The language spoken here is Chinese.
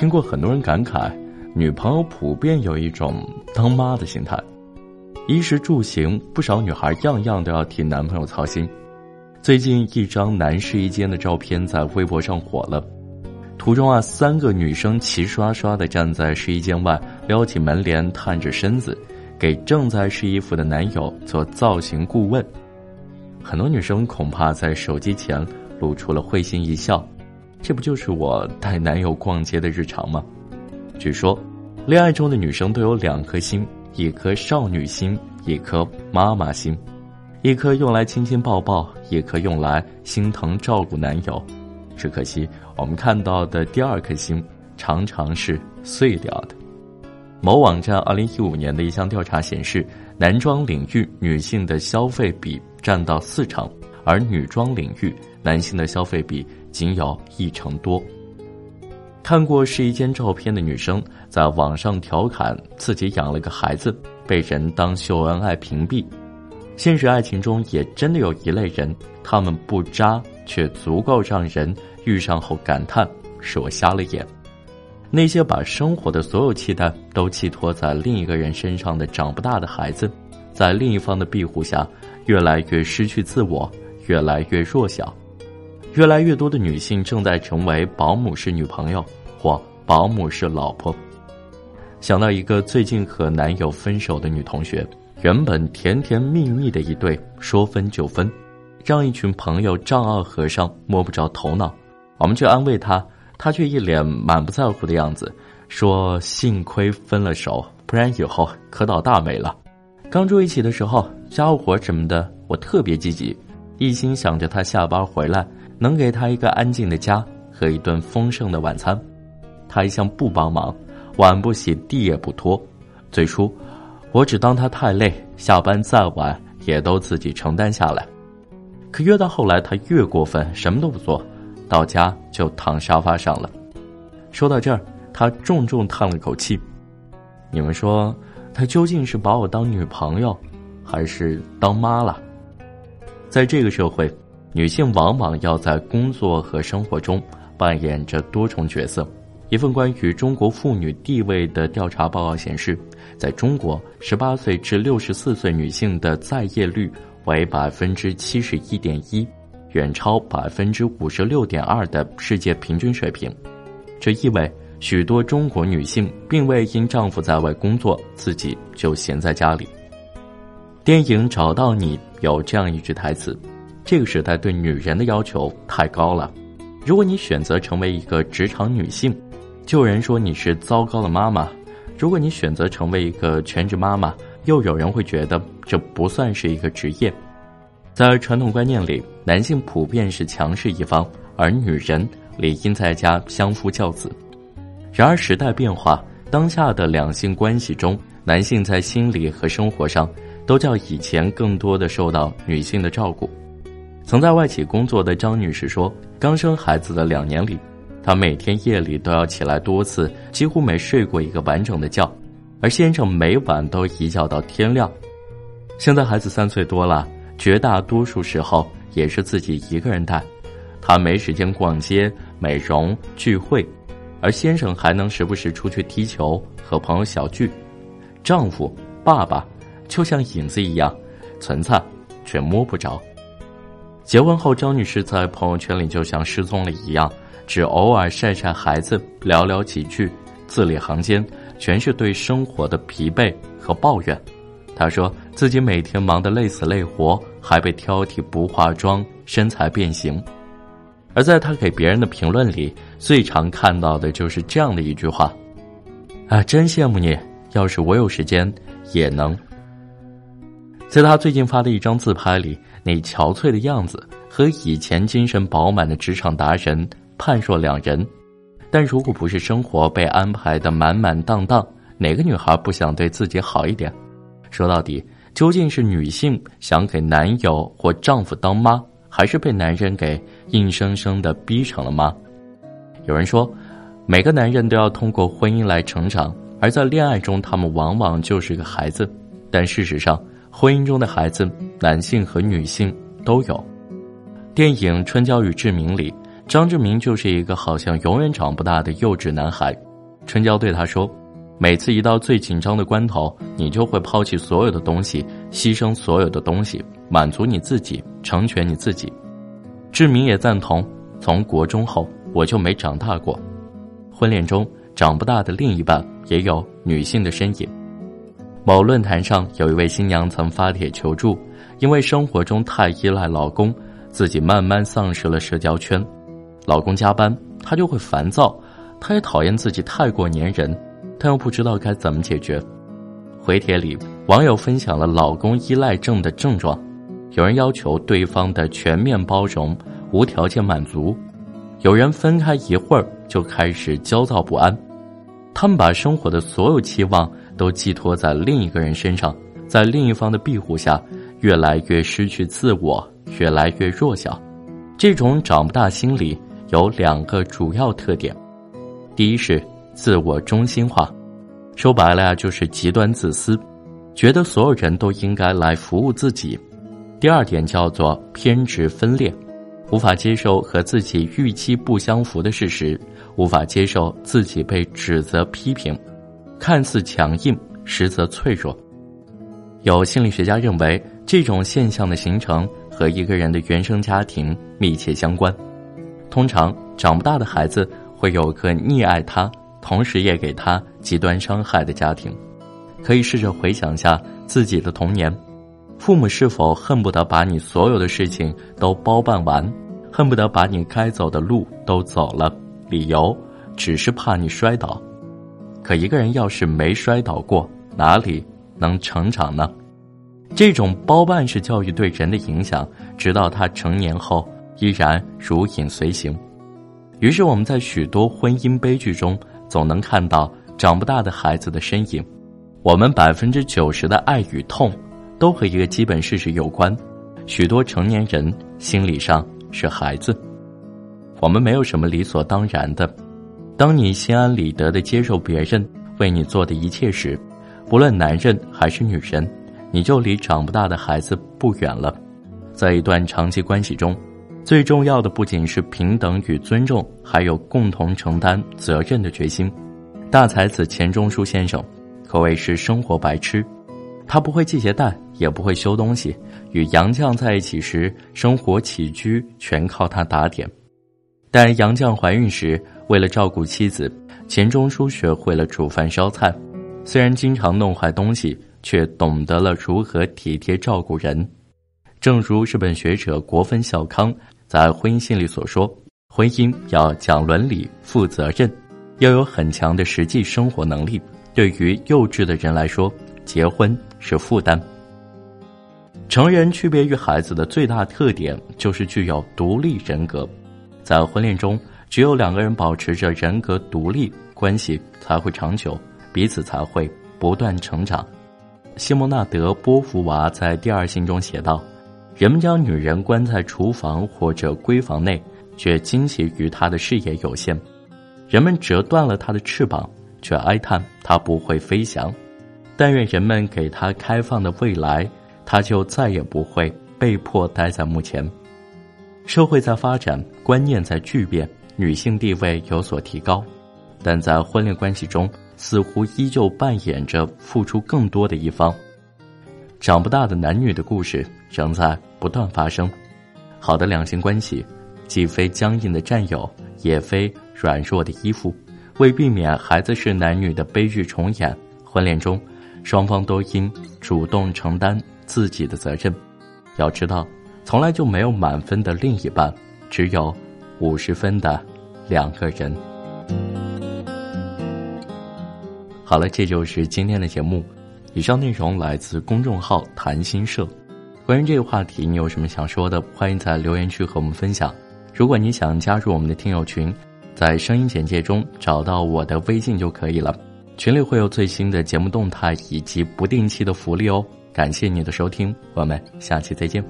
听过很多人感慨，女朋友普遍有一种当妈的心态。衣食住行，不少女孩样样都要替男朋友操心。最近一张男试衣间的照片在微博上火了，图中啊，三个女生齐刷刷的站在试衣间外，撩起门帘，探着身子，给正在试衣服的男友做造型顾问。很多女生恐怕在手机前露出了会心一笑，这不就是我带男友逛街的日常吗？据说，恋爱中的女生都有两颗心，一颗少女心，一颗妈妈心，一颗用来亲亲抱抱，一颗用来心疼照顾男友。只可惜，我们看到的第二颗心常常是碎掉的。某网站二零一五年的一项调查显示，男装领域女性的消费比。占到四成，而女装领域男性的消费比仅有一成多。看过试衣间照片的女生在网上调侃自己养了个孩子，被人当秀恩爱屏蔽。现实爱情中也真的有一类人，他们不渣却足够让人遇上后感叹是我瞎了眼。那些把生活的所有期待都寄托在另一个人身上的长不大的孩子，在另一方的庇护下。越来越失去自我，越来越弱小，越来越多的女性正在成为保姆式女朋友或保姆式老婆。想到一个最近和男友分手的女同学，原本甜甜蜜蜜的一对，说分就分，让一群朋友丈二和尚摸不着头脑。我们去安慰她，她却一脸满不在乎的样子，说：“幸亏分了手，不然以后可倒大霉了。”刚住一起的时候。家务活什么的，我特别积极，一心想着他下班回来能给他一个安静的家和一顿丰盛的晚餐。他一向不帮忙，碗不洗，地也不拖。最初，我只当他太累，下班再晚也都自己承担下来。可越到后来，他越过分，什么都不做，到家就躺沙发上了。说到这儿，他重重叹了口气。你们说，他究竟是把我当女朋友？还是当妈了，在这个社会，女性往往要在工作和生活中扮演着多重角色。一份关于中国妇女地位的调查报告显示，在中国，十八岁至六十四岁女性的在业率为百分之七十一点一，远超百分之五十六点二的世界平均水平。这意味许多中国女性并未因丈夫在外工作，自己就闲在家里。电影找到你有这样一句台词：“这个时代对女人的要求太高了。如果你选择成为一个职场女性，就有人说你是糟糕的妈妈；如果你选择成为一个全职妈妈，又有人会觉得这不算是一个职业。在传统观念里，男性普遍是强势一方，而女人理应在家相夫教子。然而时代变化，当下的两性关系中，男性在心理和生活上。”都较以前更多的受到女性的照顾。曾在外企工作的张女士说：“刚生孩子的两年里，她每天夜里都要起来多次，几乎没睡过一个完整的觉，而先生每晚都一觉到天亮。现在孩子三岁多了，绝大多数时候也是自己一个人带，她没时间逛街、美容、聚会，而先生还能时不时出去踢球和朋友小聚。丈夫、爸爸。”就像影子一样存在，却摸不着。结婚后，张女士在朋友圈里就像失踪了一样，只偶尔晒晒孩子，寥寥几句，字里行间全是对生活的疲惫和抱怨。她说自己每天忙得累死累活，还被挑剔不化妆，身材变形。而在她给别人的评论里，最常看到的就是这样的一句话：“啊，真羡慕你，要是我有时间，也能。”在他最近发的一张自拍里，那憔悴的样子和以前精神饱满的职场达人判若两人。但如果不是生活被安排的满满当当，哪个女孩不想对自己好一点？说到底，究竟是女性想给男友或丈夫当妈，还是被男人给硬生生的逼成了妈？有人说，每个男人都要通过婚姻来成长，而在恋爱中，他们往往就是个孩子。但事实上，婚姻中的孩子，男性和女性都有。电影《春娇与志明》里，张志明就是一个好像永远长不大的幼稚男孩。春娇对他说：“每次一到最紧张的关头，你就会抛弃所有的东西，牺牲所有的东西，满足你自己，成全你自己。”志明也赞同。从国中后，我就没长大过。婚恋中长不大的另一半也有女性的身影。某论坛上有一位新娘曾发帖求助，因为生活中太依赖老公，自己慢慢丧失了社交圈。老公加班，她就会烦躁。她也讨厌自己太过粘人，但又不知道该怎么解决。回帖里，网友分享了老公依赖症的症状：有人要求对方的全面包容、无条件满足；有人分开一会儿就开始焦躁不安。他们把生活的所有期望都寄托在另一个人身上，在另一方的庇护下，越来越失去自我，越来越弱小。这种长不大心理有两个主要特点。第一是自我中心化，说白了呀，就是极端自私，觉得所有人都应该来服务自己。第二点叫做偏执分裂，无法接受和自己预期不相符的事实，无法接受自己被指责批评，看似强硬，实则脆弱。有心理学家认为，这种现象的形成和一个人的原生家庭密切相关。通常长不大的孩子。会有个溺爱他，同时也给他极端伤害的家庭，可以试着回想下自己的童年，父母是否恨不得把你所有的事情都包办完，恨不得把你该走的路都走了，理由只是怕你摔倒。可一个人要是没摔倒过，哪里能成长呢？这种包办式教育对人的影响，直到他成年后依然如影随形。于是我们在许多婚姻悲剧中，总能看到长不大的孩子的身影。我们百分之九十的爱与痛，都和一个基本事实有关：许多成年人心理上是孩子。我们没有什么理所当然的。当你心安理得的接受别人为你做的一切时，不论男人还是女人，你就离长不大的孩子不远了。在一段长期关系中。最重要的不仅是平等与尊重，还有共同承担责任的决心。大才子钱钟书先生可谓是生活白痴，他不会系鞋带，也不会修东西。与杨绛在一起时，生活起居全靠他打点。但杨绛怀孕时，为了照顾妻子，钱钟书学会了煮饭烧菜。虽然经常弄坏东西，却懂得了如何体贴照顾人。正如日本学者国分孝康在婚姻信里所说：“婚姻要讲伦理、负责任，要有很强的实际生活能力。对于幼稚的人来说，结婚是负担。”成人区别于孩子的最大特点就是具有独立人格，在婚恋中，只有两个人保持着人格独立，关系才会长久，彼此才会不断成长。西蒙纳德·波伏娃在《第二信》中写道。人们将女人关在厨房或者闺房内，却惊奇于她的视野有限；人们折断了她的翅膀，却哀叹她不会飞翔。但愿人们给她开放的未来，她就再也不会被迫待在目前。社会在发展，观念在巨变，女性地位有所提高，但在婚恋关系中，似乎依旧扮演着付出更多的一方。长不大的男女的故事仍在。不断发生，好的两性关系，既非僵硬的占有，也非软弱的依附。为避免孩子是男女的悲剧重演，婚恋中，双方都应主动承担自己的责任。要知道，从来就没有满分的另一半，只有五十分的两个人。好了，这就是今天的节目。以上内容来自公众号“谈心社”。关于这个话题，你有什么想说的？欢迎在留言区和我们分享。如果你想加入我们的听友群，在声音简介中找到我的微信就可以了。群里会有最新的节目动态以及不定期的福利哦。感谢你的收听，我们下期再见。